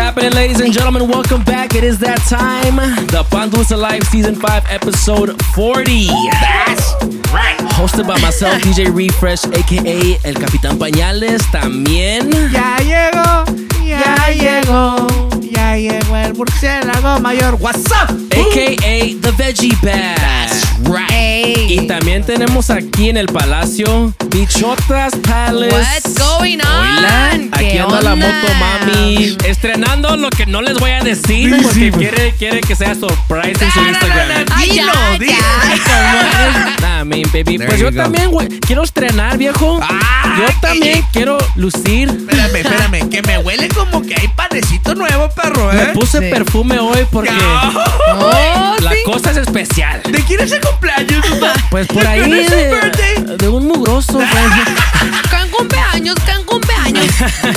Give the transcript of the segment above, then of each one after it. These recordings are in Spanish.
happening, ladies and gentlemen? Welcome back. It is that time. The Pandusa Live Season 5, Episode 40. That's. Hosted by myself, DJ Refresh, aka El Capitán Pañales. También. Ya llegó, ya llegó, ya llegó el murciélago mayor. What's up? AKA The Veggie Bag. Right. Y también tenemos aquí en el Palacio Bichotas Palace. What's going on? Hola, aquí ¿Qué anda la moto mami estrenando lo que no les voy a decir porque quiere, quiere que sea surprise en su Instagram. Ay, ya, ya. Nah, man, baby. Pues yo go. también, güey, quiero estrenar, viejo. Ah, yo ¿qué? también quiero lucir. Espérame, espérame, que me huele como que hay panecito nuevo, perro, Me ¿eh? puse Sí. perfume hoy porque Oh, la sí. cosa es especial. ¿De quién es el cumpleaños? Pues por ahí ¿Quién es el de, birthday? de un mugroso. güey. Can cumpleaños, can cumpleaños.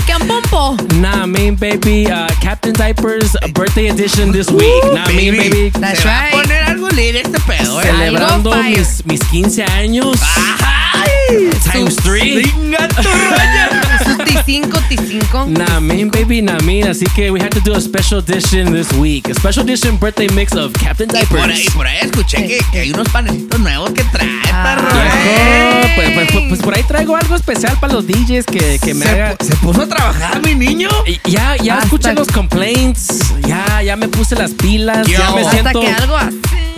Can pompo. Nah, man, baby. Uh, Captain Diapers uh, birthday edition this week. Nah, man, baby. That's Se va a right. poner algo lit este pedo, ¿eh? Celebrando mis, mis 15 años. ¡Ay! Times 3. ¡Venga tu rollo! Sus T5, T5. Nah, man, baby, nah, man. Así que we had to do a special edition this week. A special edition birthday mix of Captain Y por ahí, Diapers. por ahí escuché que, que hay unos panecitos nuevos que trae, Ah. Viejo, ¿eh? pues, pues, pues, pues por ahí traigo algo especial para los DJs que, que me se, haga. se puso a trabajar mi niño. Y Ya, ya Hasta- escuché los complaints. Ya, ya me puse las pilas. Yo. Ya me Hasta siento, que algo.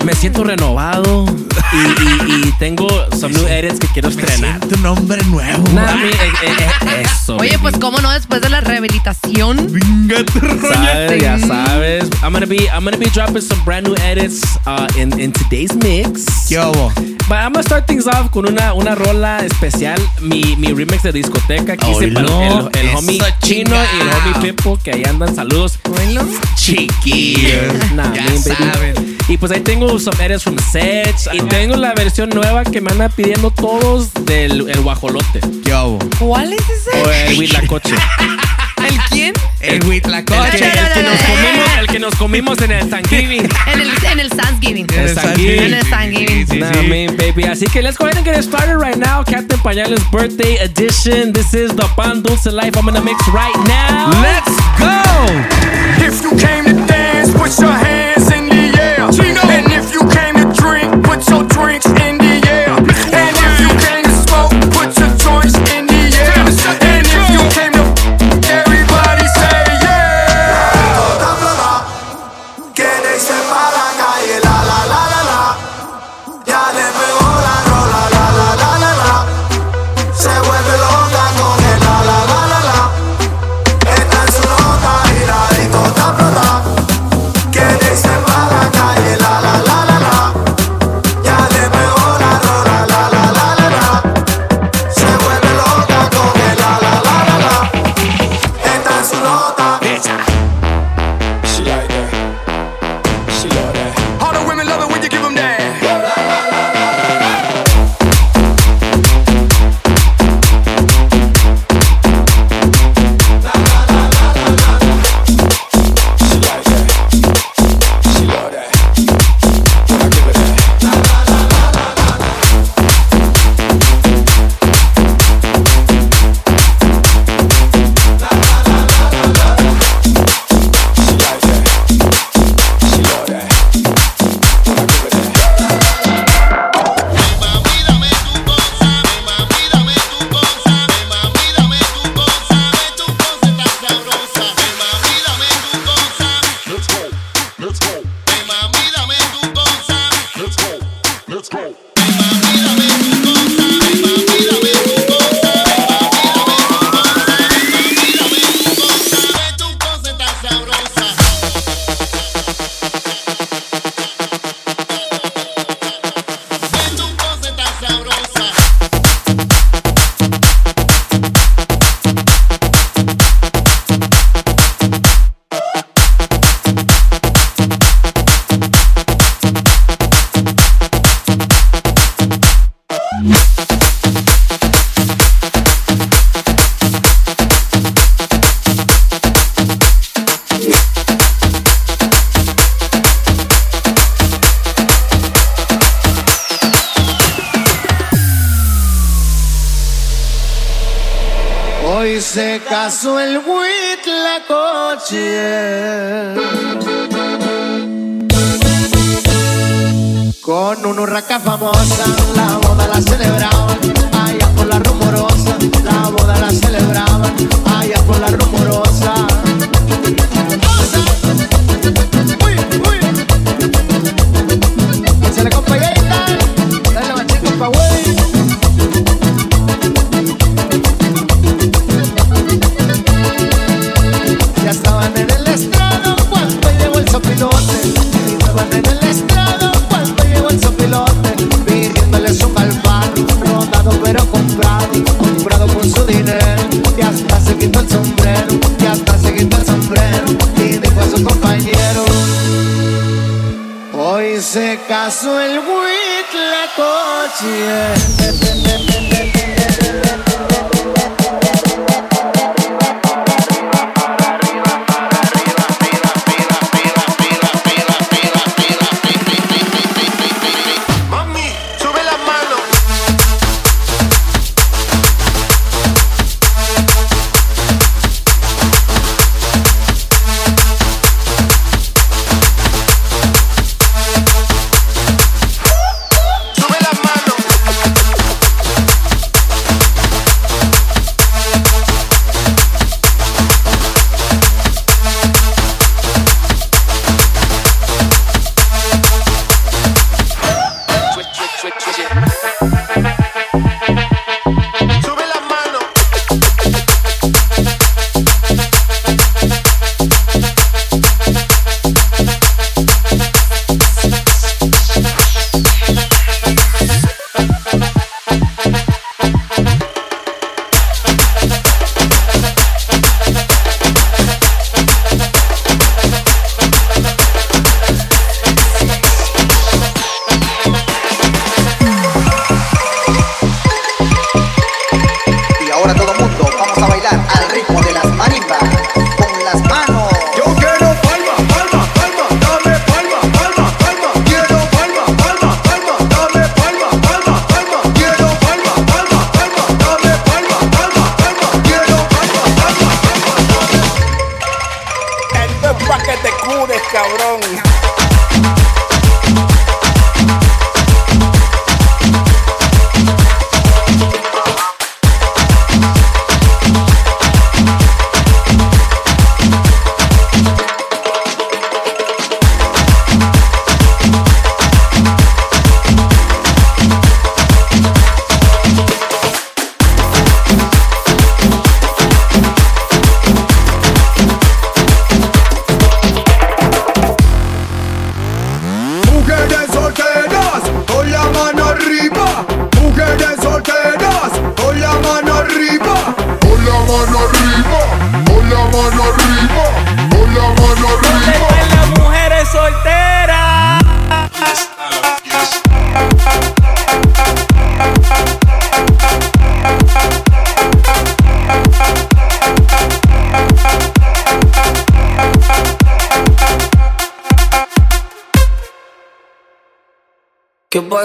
Me siento renovado. Y, y- y tengo some new edits que quiero Me estrenar. siento un hombre nuevo. Nah, man, eh, eh, eh, eso. Oye, baby. pues cómo no, después de la rehabilitación. Venga tu rollo. Sabes, ya sabes. I'm gonna be I'm gonna be dropping some brand new edits uh, in, in today's mix. ¿Qué hubo? But I'm gonna start things off con una, una rola especial, mi, mi remix de discoteca que hice para el, el Eso homie Chino y el chingao. homie Pipo que ahí andan. Saludos. Bueno. Chiquillos. Nah, ya man, baby. saben. Y pues ahí tengo some edits from sets y tengo la versión nueva que me andan pidiendo todos del el guajolote ¿Qué hubo? ¿Cuál es ese? o el huitlacoche. ¿El quién? El Huitlacoche. El que, el que nos comimos, el que nos comimos en el Thanksgiving. En el, en el Thanksgiving. El Thanksgiving. En el Thanksgiving. Sí, sí, Nah, sí. man, baby. Así que let's go ahead and get it started right now. Captain Pañales birthday edition. This is the Pan Dulce Life. I'm gonna mix right now. Let's go. If you came to dance, put your hands Huitlacoche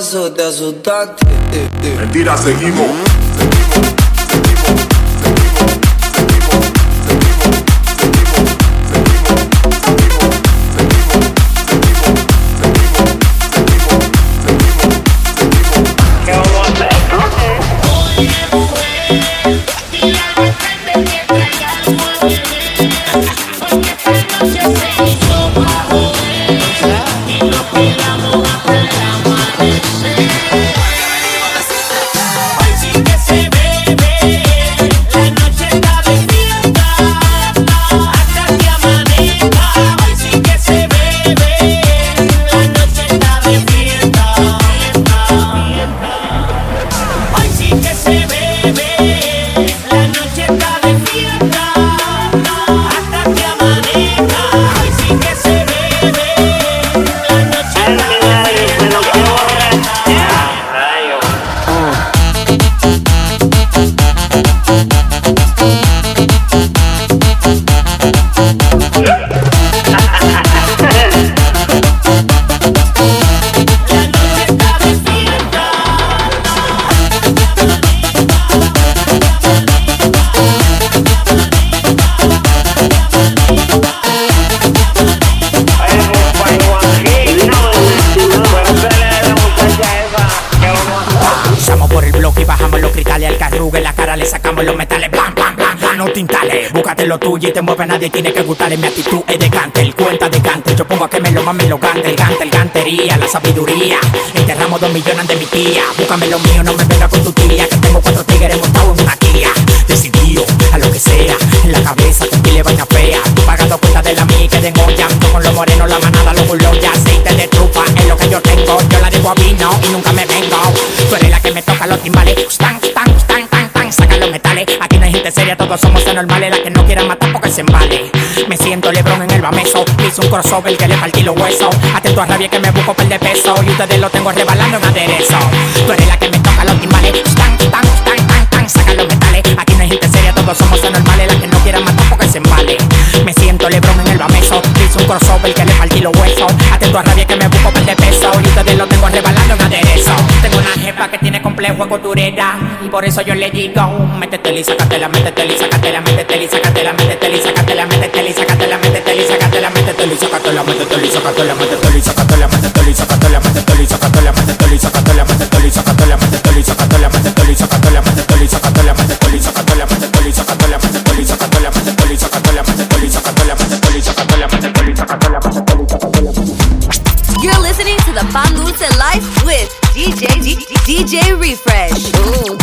¿Qué pasó? ¿Te asustaste? Mentira, seguimos. Y te mueve, nadie tiene que gustarle. Mi actitud es de cante, cuenta de cante. Yo pongo a que me lo mamen, lo cante. El cante, el cantería, la sabiduría. Enterramos dos millones de mi tía. Búscame lo mío, no me venga con tu tía. Que tengo cuatro tigres montados en una guía. Decidido a lo que sea. En la cabeza, le vaina fea. Tú pagando cuenta de la mía que tengo llanto con los morenos, la manada, los bulos y aceite de trufa. Es lo que yo tengo. Yo la digo a vino y nunca me vengo. Tú eres la que me toca los timbales. Tan, tan, tan, tan, tan. Saca los metales. Aquí no hay gente seria, todos somos anormales. La que no quieran matar Me siento Lebron en el bameso. Hice un crossover que le partí los huesos. Atento a rabia que me busco per de peso. Y ustedes lo tengo rebalando en aderezo. Tú eres la que me toca los timbales. Tan, tan, tan, tan, tan. Saca los metales. Aquí no hay gente seria, todos somos anormales. La que no quieran matar porque se embale. Me siento Lebron en el bameso. Hice un crossover que le partí los huesos. Atento a rabia que me busco per de peso. Y ustedes lo tengo rebalando en aderezo. Tengo una jefa que tiene complejo de costurera. Y por eso yo le digo: Métete y sácatela, métete y sácatela, métete y sácatela, métete y sácatela, métete y sácatela, métete y sácatela, métete y sácatela, métete y sácatela, métete y sácatela, métete y sácatela, métete y sácatela, métete y sácatela, métete y sácatela, métete y sácatela, métete y sácatela, métete y sácatela, métete DJ Refresh. Ooh,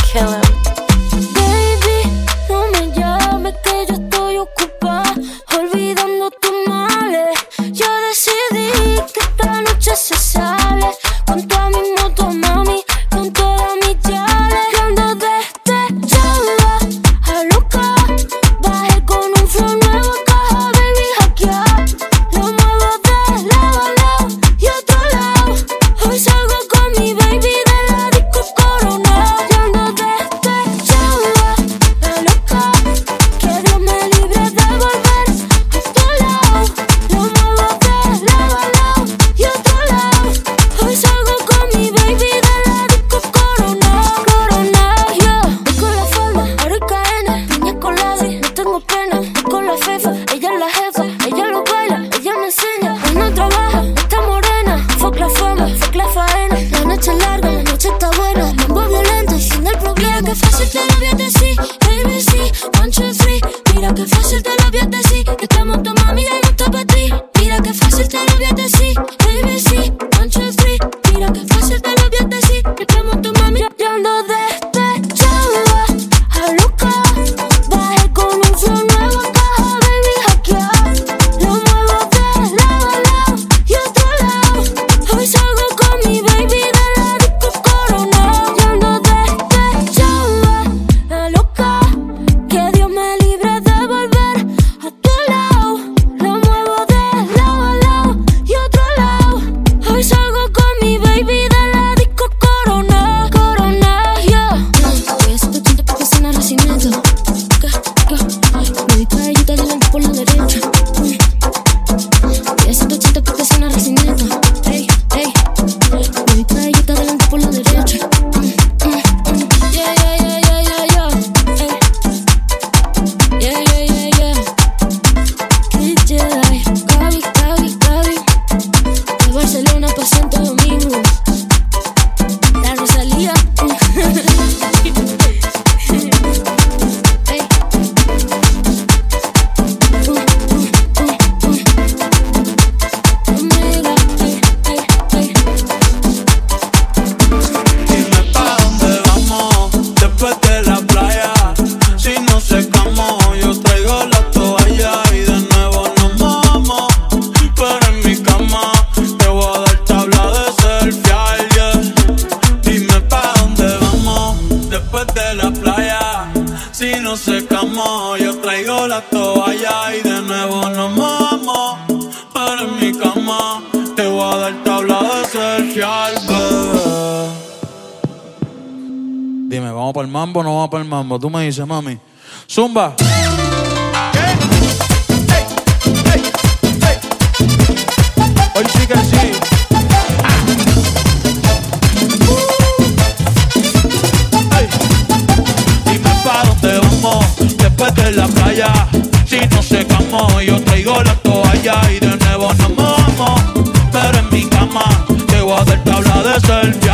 ABC, ABC, one, two, three. Mambo no vamos para el mambo? Tú me dices, mami. Zumba. Hoy sí que sí. Dime pa' dónde vamos después de la playa. Si no secamos, yo traigo la toalla y de nuevo nos vamos. Pero en mi cama te voy a dar tabla de selfie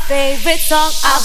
favorite song. Our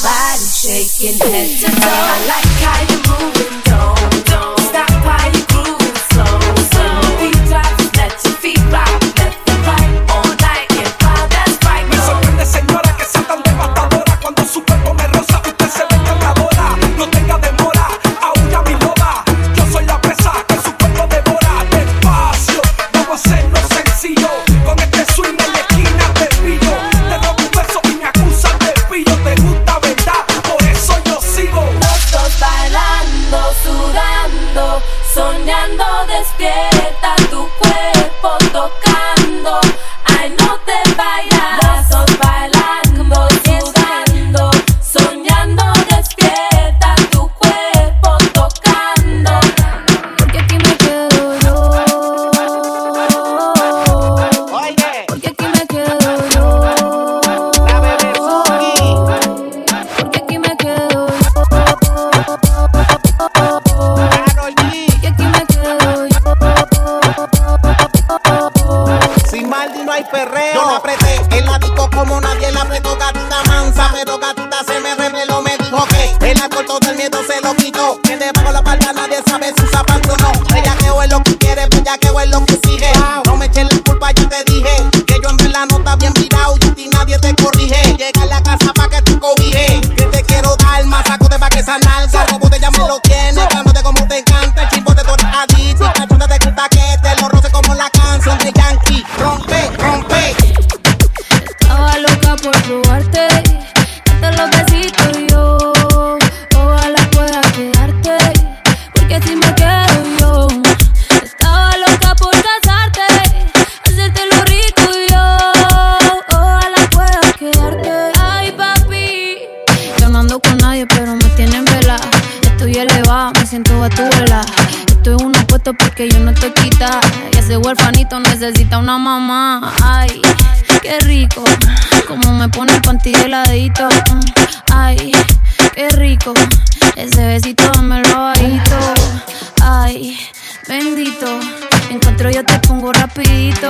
encuentro yo te pongo rapidito.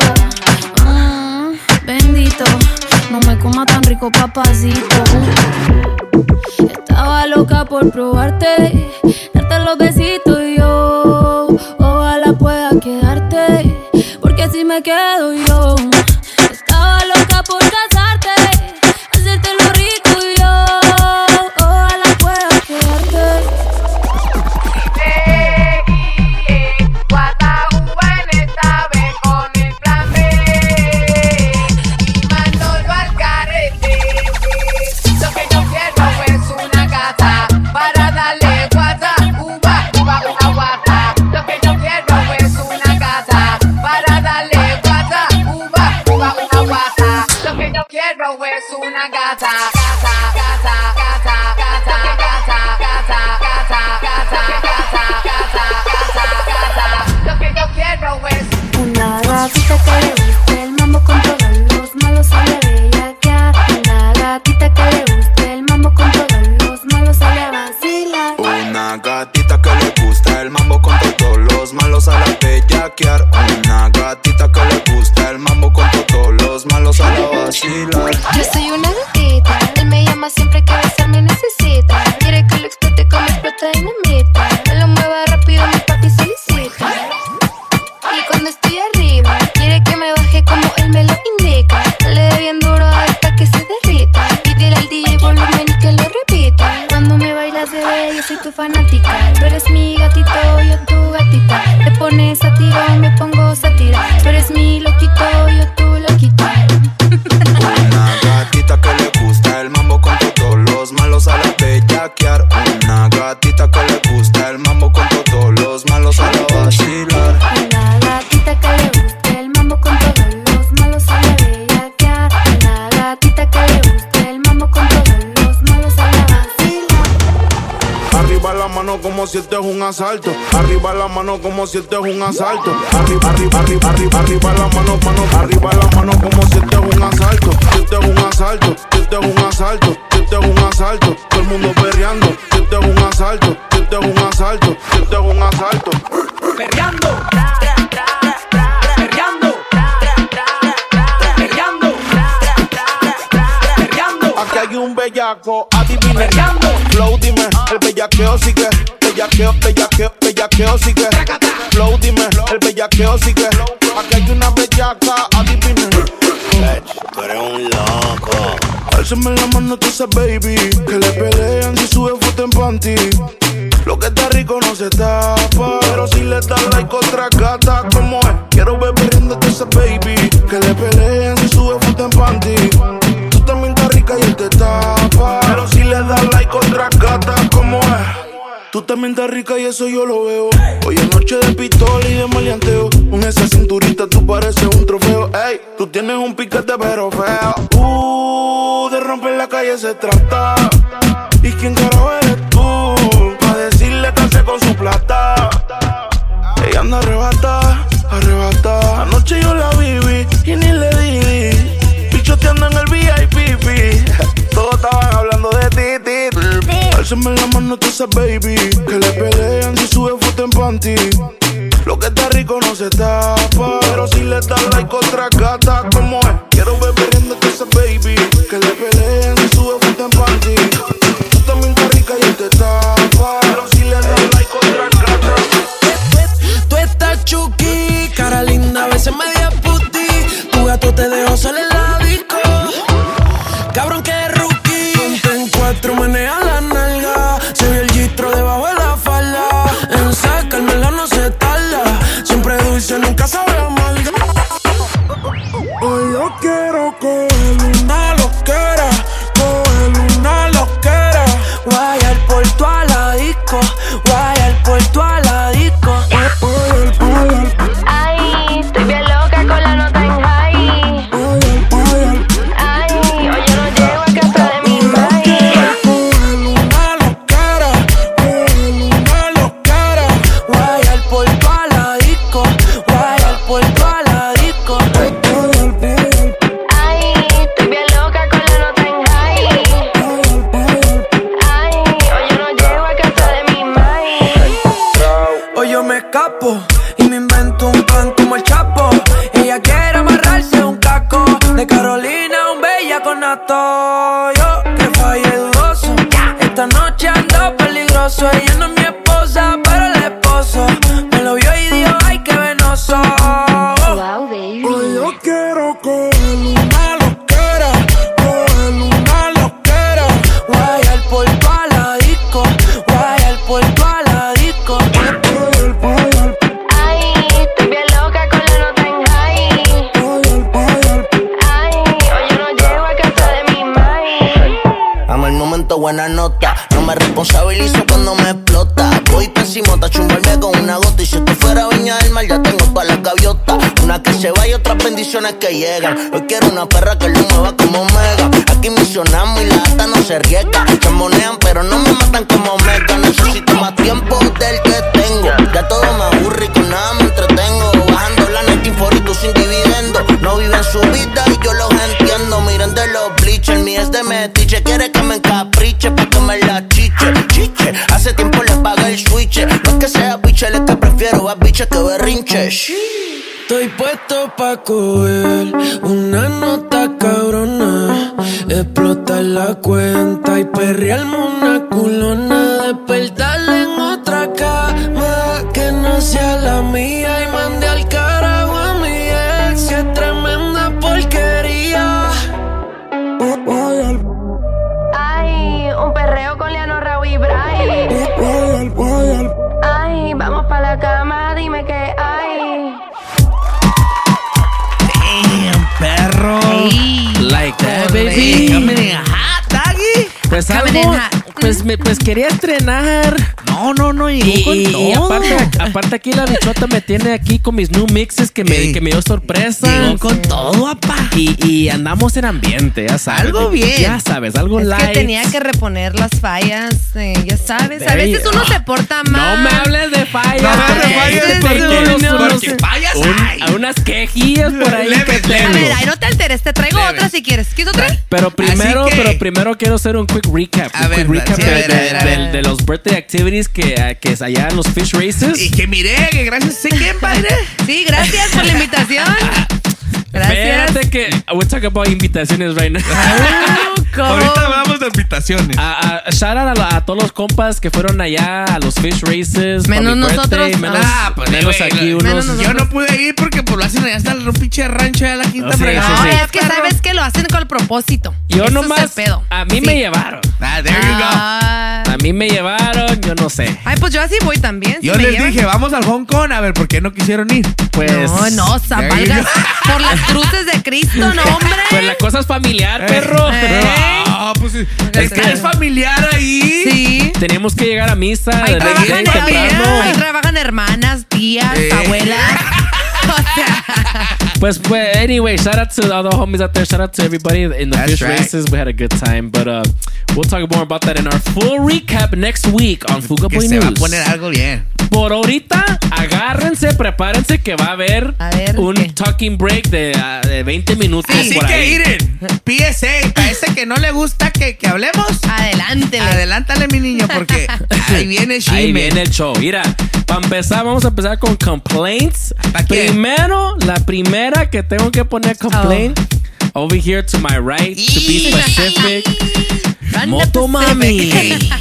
Mm, bendito, no me coma tan rico papacito. Estaba loca por probarte, darte los besitos y yo. Ojalá pueda quedarte, porque si me quedo yo. Nagata. Si este es un asalto. Arriba la mano como si este es un asalto. Arriba, arriba, arriba, arriba, arriba la mano, mano. Arriba la mano como si este es un asalto. Si este es un asalto, si este es un asalto, si este es un asalto. Todo el mundo perreando. Si este es un asalto, si este es un asalto, si este es un asalto. Perreando. Aquí hay un bellaco, adivine. Flow, dime, el bellaqueo sigue. Bellaqueo, bellaqueo, bellaqueo sigue. Flow, dime, el bellaqueo sigue. Aquí hay una bellaca, adivine. Tú eres un loco. Álzame la mano, tú sabes, baby. Que le pelean si sube foto en panty. Lo que está rico no se tapa. También rica y eso yo lo veo. Hoy es noche de pistola y de maleanteo. Con esa cinturita tú pareces un trofeo. Ey, tú tienes un piquete pero feo. Uh, de romper la calle se trata. ¿Y quién carajo eres tú? Pa' decirle que con su plata. Ella anda arrebata, arrebata. Anoche yo la viví y ni le di. Pichoteando en el VIP. Todos estaban hablando Álzame la mano, sabes, baby. Que le pelean si sube foto en panty. Lo que está rico no se tapa. Pero si le das like otra gata, como es? Quiero ver riéndote esa baby. Que le pelean si sube foto en panty. Tú también estás rica y te tapa. Estoy puesto pa' coger una nota cabrona. Explotar la cuenta y perrearme una culona. Baby. Coming in hot, doggy. Pues Coming algo, in hot. Pues, me, pues quería estrenar. No, no, no, Y, con y- y todo. aparte, aparte aquí la bichota me tiene aquí con mis new mixes que me, Ey. que me dio sorpresa. Llegó con todo, apá. Y, y andamos en ambiente, ya sabes. Algo bien. Ya sabes, algo Es que tenía que reponer las fallas, eh, ya sabes. A veces uno se porta mal. No me hables de fallas. No me hables de porque fallas, porque- unos- unos- porque fallas un- hay. unas quejillas por ahí Leves, que leves. A ver, ay, no te alteres, te traigo otra si quieres. ¿Quieres otra? Pero primero, que- pero primero quiero hacer un quick recap. A un ver, quick recap sí, de, los birthday activities que, eh, que es allá en los fish races. Y que miré, que gracias a quién, padre. Sí, gracias por la invitación. Gracias. Espérate que we'll talk about invitaciones right now. ¿Cómo? Ahorita hablamos de invitaciones. A, a- shout out a, la- a todos los compas que fueron allá a los fish races. Menos nosotros. birthday, Menos, Ah, pues, menos güey, aquí unos. menos Yo no pude ir porque pues lo hacen allá hasta el pinche rancho de la quinta Sí, fregada. sí, No, sí. es que sabes que lo hacen con el propósito. Yo Eso nomás. Es el pedo. A mí Sí. me llevaron. Ah, there you go. Ah. A mí me llevaron, yo no sé. Ay, pues yo así voy también. si Yo me les dije, vamos al Hong Kong, a ver, ¿por qué no quisieron ir? Pues. No, no, go. Por las cruces de Cristo, no, hombre. Pues la cosa es familiar, perro. Eh. Ah, pues es que es familiar ahí. Sí. Teníamos que llegar a misa Ahí de trabajan, hermanas, tías, Eh. abuelas. O sea, Pues, pues, anyway, shout out to all the homies out there. Shout out to everybody in the That's fish right. races. We had a good time, but uh, we'll talk more about that in our full recap next week on Fuga Boy se va a News. poner algo bien. Por ahorita, agárrense, prepárense que va a haber, A ver, un ¿qué? talking break de, uh, de 20 minutos Así por que ahí. miren, PSA, a ese que no le gusta que, que hablemos, adelante. adelántale mi niño porque ahí viene el Ahí viene el show. Mira, para empezar, vamos a empezar con complaints. Primero, la primera que tengo que poner complaint. Over here to my right, to be specific. Moto Mami.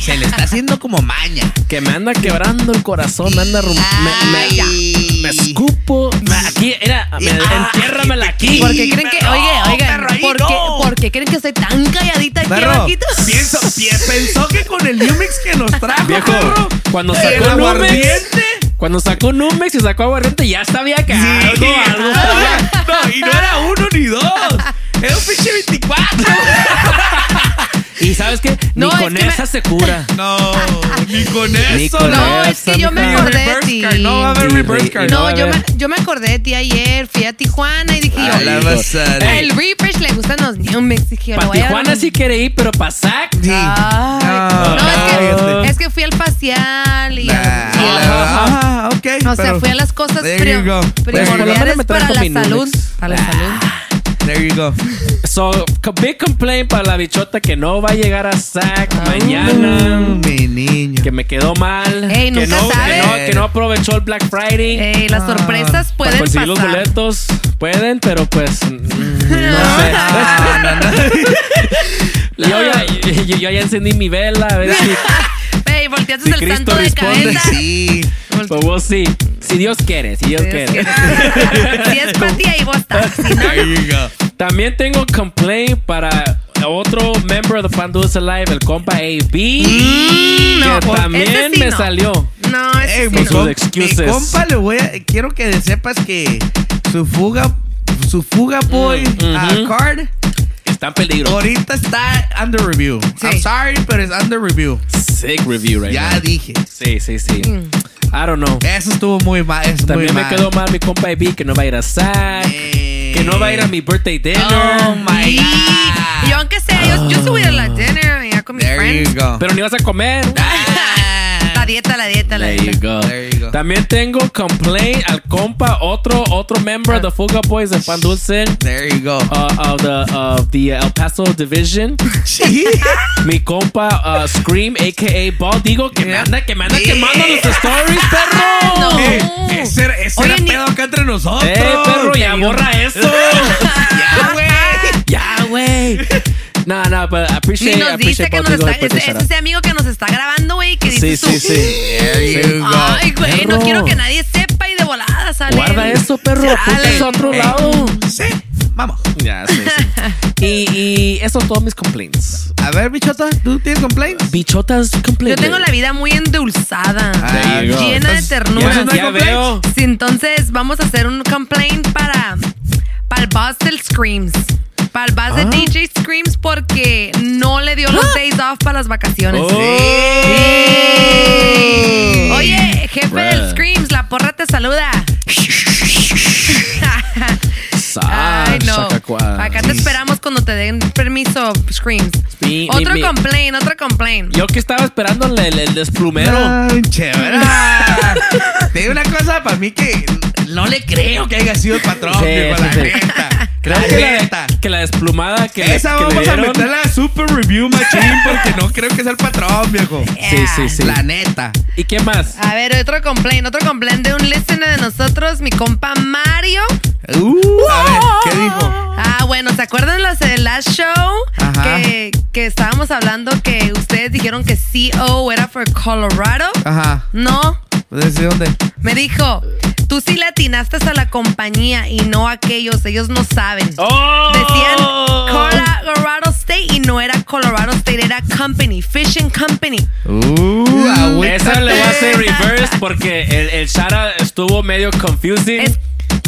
Se le está haciendo como maña. Que me anda quebrando el corazón, me anda me, me escupo. Aquí, era, me, Ah, entiérramela aquí. Porque creen que, perro, oye, oigan, perro, ¿por no. qué, ¿por qué creen que estoy tan calladita aquí Perro, abajito? pienso, pi- pensó que con el New Mix que nos trajo, Viejo, perro, cuando el sacó Numex, aguardiente. cuando sacó Numex y sacó aguardiente, ya sabía que Sí, algo, algo ah, no, y no era uno ni dos. Era un pinche 24. Y sabes qué? Ni es con me- esa se cura. No, ni con Ni eso. con No, es que yo me acordé de ti. no va a haber reverse re- card. no No, yo me, yo me acordé de ti ayer. Fui a Tijuana y dije yo, la basada. el refresh le gustan los New Mix. Dije, yo, le Para voy a dar Tijuana sí quiere ir, pero para SAC. Sí. Ay, No, no, es, que, es que fui al facial y, Nah, a- y a- Ajá, ajá, ok. o sea, fui a las cosas prim-. Pues, primordiales para la salud. Para la salud. There you go. So, big complaint para la bichota que no va a llegar a SAC mañana. Mi niño. Que me quedó mal. Ey, que, nunca no, que, no, que no aprovechó el Black Friday. Ey, las sorpresas Para pueden conseguir los pasar. boletos pueden, pero pues no sé. yo, ya, yo, yo ya encendí mi vela a ver si, Ey, volteaste si el Cristo santo de responde. cabeza. Sí. Pues vos sí. Si Dios quiere, si Dios quiere. Si es para ti, ahí vos estás. Si no. También tengo complaint para otro member of the Pan Dulce Live, el compa AB. Mm, no, que pues, también sí me no. salió. no, ese Ey, sí mi, no. sus com- mi excuses. compa le voy a. Quiero que sepas que su fuga. Su fuga boy Mm, uh, ujú. card Está en peligro. ahorita está under review. Sí. I'm sorry, pero es under review. Sick review right Ya now. dije. Sí, sí, sí. Mm. I don't know. Eso estuvo muy mal. es También muy me mal. quedó mal mi compa AB que no va a ir a SAC. Eh. Que no va a ir a mi birthday dinner. Oh my Y god. yo, aunque sea, yo, yo subí a la dinner ya con mis There friends. you go. Pero ni vas a comer. Dieta, la dieta, la There you dieta. go. There you go. También tengo complaint al compa, otro otro member of the Fuga Boys de Pan Dulce. There you go. uh, of the of the El Paso division. Mi compa uh, Scream, aka Ball, digo que me anda, que me anda Yeah. quemando los stories, perro. No. Eh, ese era, ese Oye, era ni- pedo acá entre nosotros. Eh, perro, ya borra eso. Ya, güey. ya, güey. No, no, but I Ni appreciate, I nos dice que nos está, es, es ese amigo que nos está grabando, güey, que Sí, dice sí, su- sí. Go. Ay, güey, no quiero que nadie sepa y de volada sale. Guarda eso, perro. Sale. eso a otro Eh, lado. Sí, vamos. Ya, sí, sí. Y, y esos son todos mis complaints. A ver, bichota, ¿tú tienes complaints? Bichotas Yo complaints. tengo la vida muy endulzada. Go. Llena de ternura. ¿ya Ya veo. Sí, entonces vamos a hacer un complaint para, para el boss del Screams. Para el boss de Ah. DJ Screams porque no le dio los days off para las vacaciones. Oh. Oye, jefe del. Screams, la porra te saluda. Ay, no. Acá te esperamos cuando te den permiso, Screams. Mi- mi- Otro mi- complaint, otro complaint. Yo que estaba esperando el, el- el desplumero. Ay, chévere. Te digo una cosa, para mí que no le creo que haya sido el patrón, Sí, viejo, sí, la sí. neta. Creo La que neta. la, que la desplumada que Esa que le vamos a meterla a super review machine porque no creo que sea el patrón, viejo. Sí, sí, sí. La neta. ¿Y qué más? A ver, otro complaint, otro complaint de un listener de nosotros, mi compa Mario. Uh, a ver, ¿qué dijo? Ah, bueno, ¿se acuerdan los del last show? Ajá. Que, que estábamos hablando que ustedes dijeron que CO era for Colorado. Ajá. No, ¿Desde dónde? me dijo, tú sí le atinaste a la compañía y no a aquellos, ellos no saben. ¡Oh! Decían Colorado State y no era Colorado State, era Company, Fishing Company. Uh. Esa le voy a hacer reverse porque el, el Shara estuvo medio confusing. Es-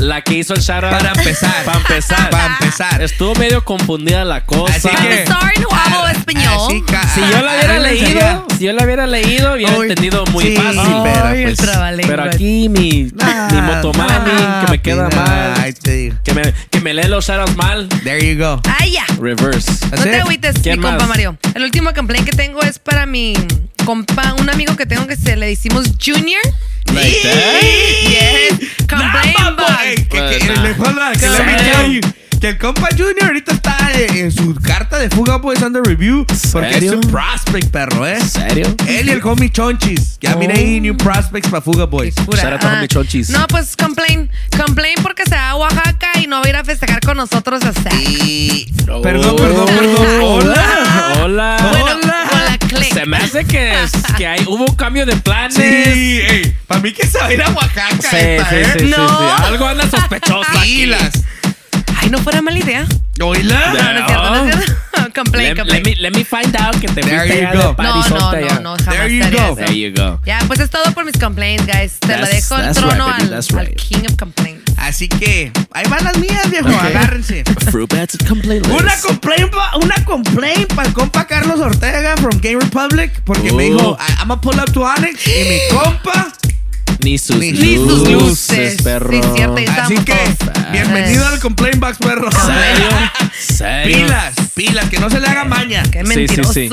la que hizo el Shara. Para empezar. Para empezar. Para empezar. Estuvo medio confundida la cosa. Así que- I'm sorry, no hablo español. Así ca- Si yo la hubiera leído, si yo la hubiera leído, hubiera entendido muy sí, fácil. pero, Ay, el pues, trabalenguas. Pero aquí mi, mi motomami, que me queda Ay, mal. te digo. Que me, que me lee los shadows mal. There you go. Ay, ya. Reverse. No te it. agüites, mi ¿Quién compa más? Mario. El último complaint que tengo es para mi compa, un amigo que tengo que se le decimos Junior. Like that? Yes. Complaint Nah, box. boy, que, que, le nah. joda, que le Que el compa Junior ahorita está en su carta de fuga pues under review porque ¿Serio? es un prospect perro eh ¿En serio? él y el homie Chonchis ya miré ahí new prospects para fuga boys Pura. Shout out to Ah. homie Chonchis. No, pues complaint. Complaint porque se va a Oaxaca y no va a ir a festejar con nosotros a SAC. y perdón perdón perdón hola Hola. Bueno, Hola. Se me hace que, que hay, hubo un cambio de planes. sí para mí que se va a ir a Oaxaca Sí, esta, sí, eh. sí, sí, No. sí. Algo anda sospechoso aquí. Ay, no fuera mala idea. oíla No, no es cierto, no es cierto. Complaint, Let, let complaint. me, let me find out que te There fuiste you go. de No, no, no, no, jamás There you go. eso. There you go. Ya, pues es todo por mis complaints, guys. Te lo dejo el trono right, baby, al, that's al right. King of Complaints. así que ahí van las mías viejo agárrense Fruit Bats complaint. Una complaint, pa- una complaint para el compa Carlos Ortega from Game Republic porque me Oh. dijo, "I- I'm gonna pull up to Onyx y mi compa. Ni sus Ni Ni sus luces, luces. perro. Sí, cierto, ya Así que, todos. bienvenido al complaint box, perro. ¿Serio? ¿Serio? Pilas, pilas, que no se le haga maña. Qué Sí, sí, mentiroso. sí.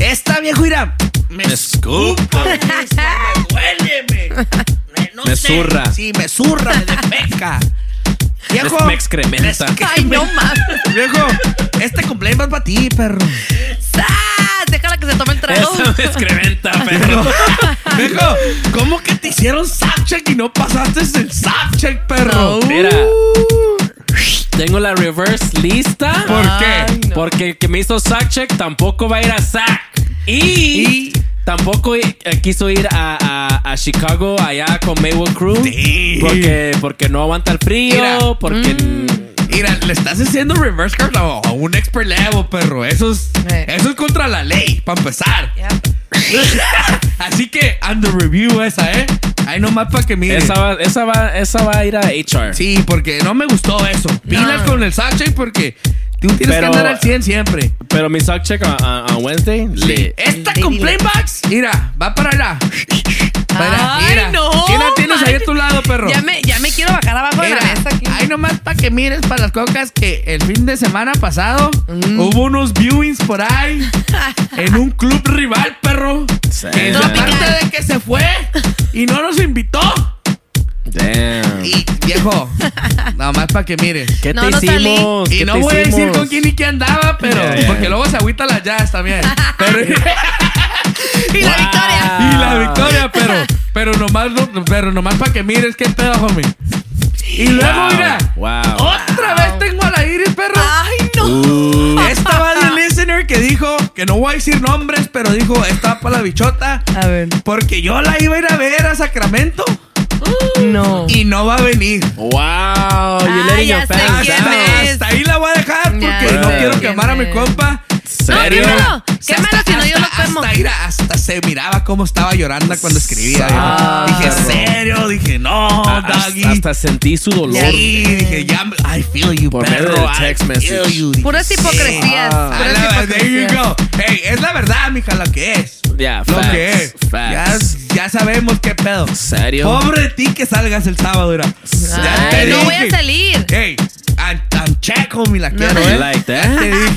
Esta viejo irá. Me Me escupa. me duele, me. me- no Me sé. zurra. Sí, me zurra, me defeca. Viejo. Es me excrementa. Ay, no mames. Viejo, este cumpleaños va para ti, perro. ¡Sas! Déjala que se tome el trago. Eso me excrementa, perro. ¿Cómo que te hicieron soundcheck y no pasaste el soundcheck, perro? Mira. Tengo la reverse lista. ¿Por qué? Porque el que me hizo sack check tampoco va a ir a sack. Y, tampoco eh, quiso ir a, a- a Chicago allá con Maywood Crew. Porque, porque no aguanta el frío. Mira. Porque. Mira, le estás haciendo reverse card a un expert level, perro. Eso es, eso es contra la ley, para empezar. Así que, under review esa, ¿eh? Ahí nomás para que mires. Esa va, esa, va, esa va a ir a HR. Sí, porque no me gustó eso. Pilas con el Sache porque tú tienes Pero- que andar al 100 siempre. Pero mi sack check on, Wednesday. lit. Esta complaint box, mira, va para allá. Mira, Ay, mira. no, ¿Quién la tienes ahí a man. tu lado, perro? Ya me, ya me quiero bajar abajo de la mesa aquí. ahí nomás para que mires para las cocas que el fin de semana pasado Mm. hubo unos viewings por ahí en un club rival, perro. Que aparte de que se fue y no nos invitó. Damn. Y viejo, nada más para que mires. ¿Qué No, te no hicimos? Y ¿Qué no te voy a decir con quién y qué andaba, pero porque luego se agüita las jazz también. Pero, Y la victoria. y la victoria, pero, pero nomás, no- pero nomás para que mires qué pedo, homie. Y luego, Wow, mira, wow. otra vez tengo a la Iris, perro. Ay, no. Uh, Esta va de listener que dijo, que no voy a decir nombres, pero dijo, está para la bichota. A ver. Porque yo la iba a ir a ver a Sacramento No. y no va a venir. wow. You're Ah, letting ya sé quién down. es. Hasta ahí la voy a dejar porque Ya no sé quiero quién quemar a mi es. compa. ¿Serio? quémalo. sea, Quémalo, si no yo lo quemo. Hasta, mira, hasta se miraba cómo estaba llorando cuando escribía. Ah, dije, perro. serio, dije, no, Doggy. hasta, hasta sentí su dolor. Sí, dije, ya, me- I feel you, Por medio perro. del text feel message. you. Dije, Puras sí. hipocresías. Ah. Ah, puras la- there you hipocresías. go. Hey, es la verdad, mija, lo que es. Yeah, Lo facts, que es. Ya, facts. ya sabemos qué pedo. ¿Serio? Pobre de ti que salgas el sábado, mira. Ya te Ay, no voy a salir. Hey, I'm, I'm check, homie, la quiero, You eh. like that? te dije.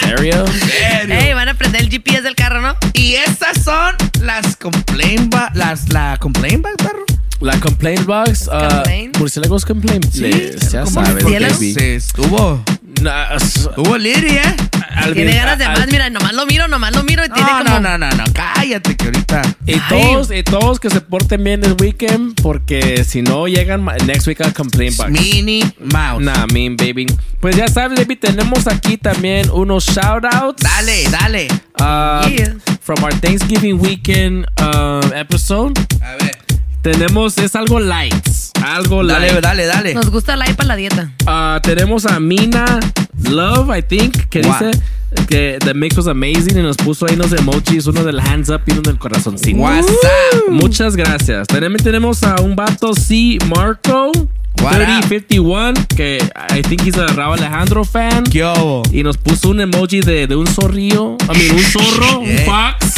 ¿Serio? Serio. Ey, van a prender el GPS del carro, ¿no? Y estas son las complaint ba- las la complaint bag, perro. La complaint box. uh. Murciélagos complaint. list, ya ¿Cómo sabes, estuvo estuvo Liri, eh. al- Tiene ganas de al- más, mira, nomás lo miro, nomás lo miro y tiene No, como... no, no, no, no, cállate que ahorita. Y Ay. todos, y todos que se porten bien el weekend, porque si no llegan next week al complaint box. Minnie Mouse. Nah, mean baby. Pues ya sabes, baby, tenemos aquí también unos shout outs. Dale, dale. Yeah. From our Thanksgiving weekend um, episode. A ver. Tenemos, es algo light. Algo light. Dale, dale, dale. Nos gusta la para la dieta. Ah, tenemos a Mina Love, I think, que Wow. dice que the mix was amazing y nos puso ahí unos emojis, uno del hands up y uno del corazoncito. What's up? Muchas gracias. También tenemos a un vato C. Marco. What 3051, que I think he's a Raúl Alejandro fan. ¿Qué hubo? Y nos puso un emoji de, de un zorrillo. I mean, un zorro, un Yeah. fox,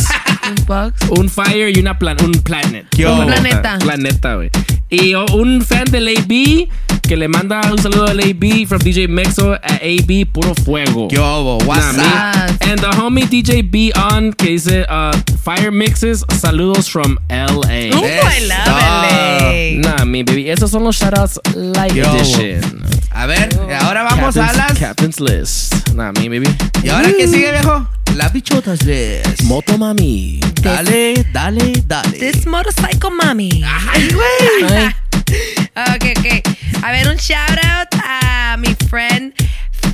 Un box. un fire y una plan un planet. ¿Qué Un planeta. Planeta, güey. Y oh, un fan del AB que le manda un saludo al AB from DJ Mexo a AB Puro Fuego. ¿Qué hubo? What's Nah, up? And the homie DJ B on que dice uh, Fire Mixes, saludos from LA. Uh, I love LA. Nah, mi baby. Esos son los shoutouts light Yo. edition. A ver, ahora vamos a Captain's, las. Captain's List. Nah, mi baby. ¿Y ahora qué sigue, viejo? Las bichotas les. Moto Mami. Dale, dale, dale. This motorcycle mommy. Ay, güey. ok, ok. A ver, un shout out a mi friend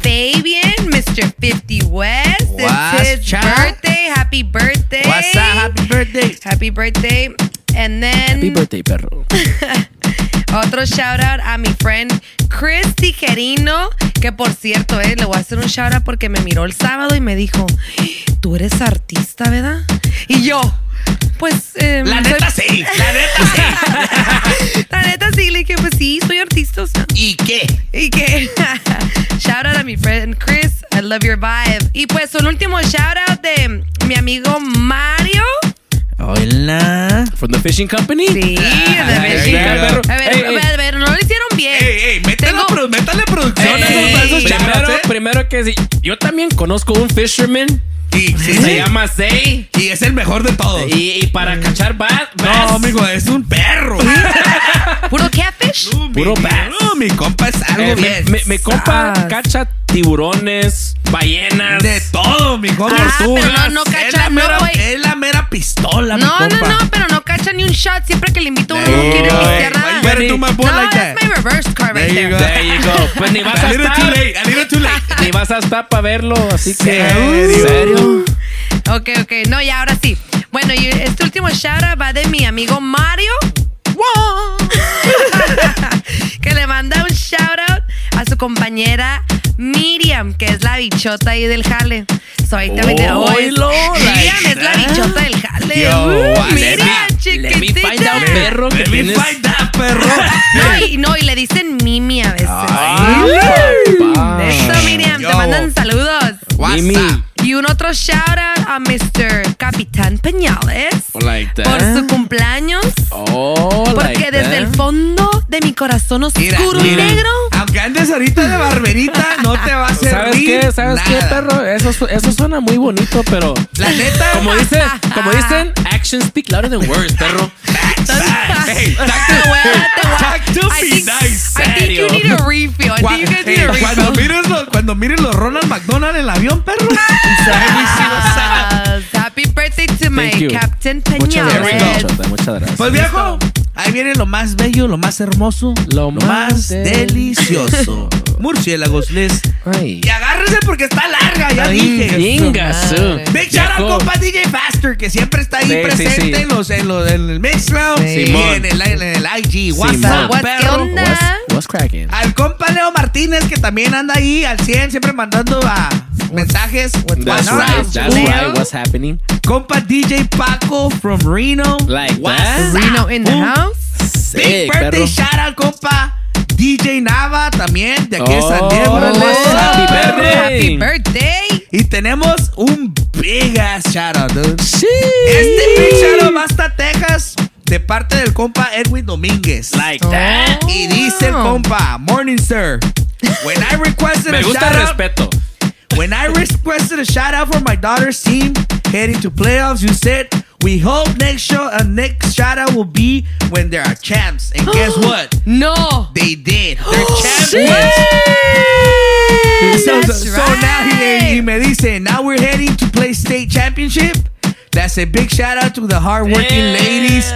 Fabian, Mr. 50 West. What's it's his birthday. Happy birthday. What's up? Happy birthday. Happy birthday. And then Happy birthday, perro. otro shout out a mi friend Chris Tijerino, que por cierto, eh, le voy a hacer un shout out porque me miró el sábado y me dijo, tú eres artista, ¿verdad? Y yo, pues... eh, La soy- neta sí, la neta sí. La neta sí, le dije, pues sí, soy artista. o sea. ¿Y qué? ¿Y qué? shout out a mi friend Chris. I love your vibe. Y pues un último shout out The fishing company. Sí, Ay, Fishing Company. perro. A ver, Ey, a ver, a ver, no lo hicieron bien. Ey, ey, métale, Tengo- pro- métale producción a esos- a esos primero, ¿eh? primero que sí. Yo también conozco un fisherman. Y, sí, Se sí. llama Zay. Y es el mejor de todos. Y, y para cachar bass, No, amigo, es un perro. Puro fish? Puro bass. No, mi compa es algo Eh, mi- bien. mi, mi compa Sas. cacha tiburones, ballenas. De todo, mi compa. Ah, pero no, no Es cacha, la no, mera, güey. es la mera pistola, mi No, no, compa. no, pero no cacha ni un shot. Siempre que le invito a uno, There no you quiere go. pistear Why nada. you my boy no, like that's that? my reverse car right There there. you go. There you go. Pues ni vas A a little too estar. late, a little too late. Ni vas a estar para verlo, así que. ¿Serio? ¿Serio? Ok, ok. No, y ahora sí. Bueno, y este último shout out va de mi amigo Mario. que le manda un shout out a su compañera Miriam, que es la bichota ahí del jale. So, ahí también te- oh, Miriam es la bichota del jale. Yo, Uh? Miriam, Let me find out, chiquitita. perro, que Let me find that, perro. No y, no, y le dicen Mimi a veces. Ay, papá. Eso, Miriam, Yo. te mandan saludos. Mimi. WhatsApp. Y un otro shout out a Mr. Capitán Peñales Like that. por su cumpleaños. Oh, Porque like desde that. el fondo de mi corazón Mira, oscuro y mira. negro. Aunque andes ahorita de barberita, no te va a hacer ¿Sabes qué? ¿Sabes qué, perro? Eso, eso suena muy bonito, pero. La neta. Como dicen, como dicen, actions speak louder than words, perro. Hey, voy a- te voy a- Talk to me think- nice. I think you serio. need a refill. I Cua- think you guys hey, need a cuando, mires los, cuando mires los Ronald McDonald en el avión, perro. Happy birthday to my. Captain Chota, muchas gracias. Pues viejo, ahí viene lo más bello, lo más hermoso, Lo más, más delicioso. Murciélagos, les. Ay. Y agárrense porque está larga, ya Ay, dije. Su. Big shout out compa DJ Faster, que siempre está ahí Sí, sí, presente sí. En, los, en, los, en el Mixcloud Sí. y en el, en el IG. WhatsApp, What's- ¿Qué perro. onda? What's, what's cracking? Al compa Leo Martínez, que también anda ahí al 100, siempre mandando a mensajes. That's right, that's Leo? right. What's happening? Compa DJ Paco from Reno. Like that? Reno in the Boom. house. Big birthday perro. shout out, compa. DJ Nava también, de aquí de San Oh, Diego. órale. Happy birthday. Happy birthday. Y tenemos un big ass shout out, dude. Sí. Este big shout out va hasta Texas de parte del compa Edwin Domínguez. Like that. Y dice el compa, Morning Sir. When I requested Me a gusta shout el out, respeto. when I requested a shout out for my daughter's team heading to playoffs, you said we hope next show uh, next shout out will be when there are champs. And guess what? No. They did. They're champions. So, so, That's so now he, right. he me dice, now we're heading to play state championship. That's a big shout out to the hardworking ladies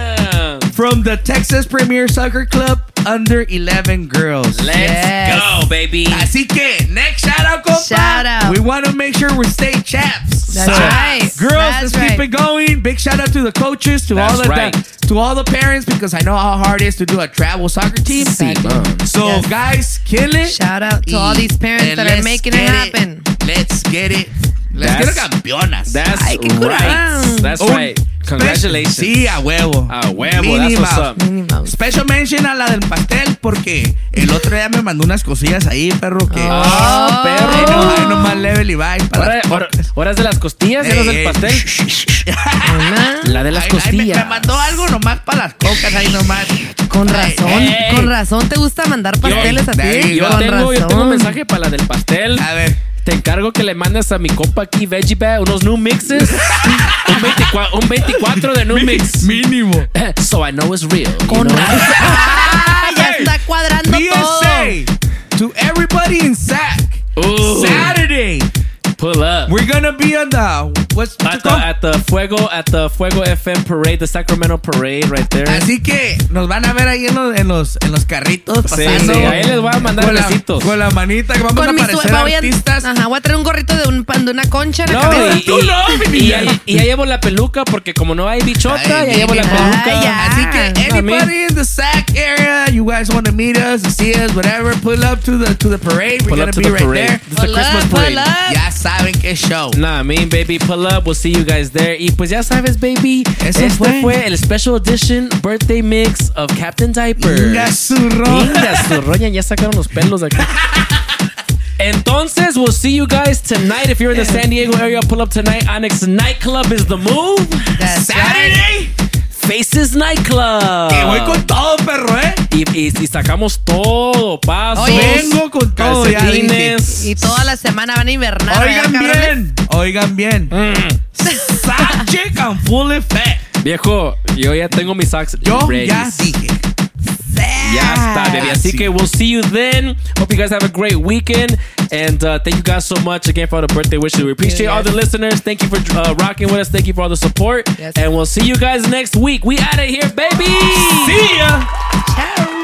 from the Texas Premier Soccer Club under 11 girls. Let's Yes. go, baby. Así que, next shout out, compa. Shout out. We want to make sure we stay state champs. That's right. Girls, That's let's right. keep it going. Big shout out to the coaches, to all That's the to all the parents, because I know how hard it is to do a travel soccer team. Simón. So, Yes. guys, kill it. Shout out to all these parents and that are making it get happen. Let's get it. Get it campeonas. That's Ay, qué right. That's Un right. Congratulations. Sí, a huevo. A huevo, that's what's up. Mouse. Special mention a la del pastel porque el otro día me mandó unas cosillas ahí, perro, que... Ah, perro. Ahí nomás, level y bye. Para es de las costillas, ¿no es del pastel? La de las Ay, ay, me, costillas. me mandó algo nomás para las cocas ahí nomás. Con Ay, razón, ey. con razón te gusta mandar pasteles a ti. Yo Con tengo, yo tengo un mensaje para la del pastel. A ver. Te encargo que le mandes a mi compa aquí, Veggie Bag, unos new mixes. un, 24, un 24 de new mix. Mínimo. So I know it's real. you Con know? Ah, ya está cuadrando todo. PSA to everybody in SAC. Ooh. Saturday. Pull up. We're gonna be on the what's At the, at the Fuego, at the Fuego FM parade, the Sacramento parade right there. Así que nos van a ver ahí en los, en los, en los carritos Sí, pasando. sí, ahí les voy a mandar con la, besitos. con la manita que vamos a Con mi aparecer voy a, artistas. ajá, voy a traer un gorrito de, un, pan- de una concha en la No, cabeza. y, y, y, ya, y ya llevo la peluca porque como no hay bichota, Ay, ya llevo la peluca. Ay, ya. Así que Ah, anybody in the SAC area, you guys want to meet us, see us, whatever, pull up to the to the parade. We're Pull gonna up to be the right parade. there. It's the Pull Christmas up, pull parade. up. Ya saben qué show. Nah, I mean, baby, pull up. We'll see you guys there. Y pues ya sabes, baby. Eso este fue. fue. el special edition birthday mix of Captain Diaper. Inga su Inga su roña, ya sacaron los pelos aquí. Entonces, we'll see you guys tonight. If you're in the San Diego area, pull up tonight. Onyx Nightclub is the move. That's Saturday. Faces Nightclub. Que voy con todo, perro, eh. Y, y, y sacamos todo, pasos. Oye, Vengo con todo, ya dije. calcetines. Y toda la semana van a invernar. Oigan bien, oigan bien. Mm. Sack check on full effect. Viejo, yo ya tengo mis socks Yo ready. ya dije. Ya está, baby. Así que we'll see you then. Hope you guys have a great weekend. And uh, thank you guys so much again for all the birthday wishes. We appreciate all the listeners. Thank you for uh, rocking with us. Thank you for all the support. And we'll see you guys next week. We out of here, baby. See ya. Ciao.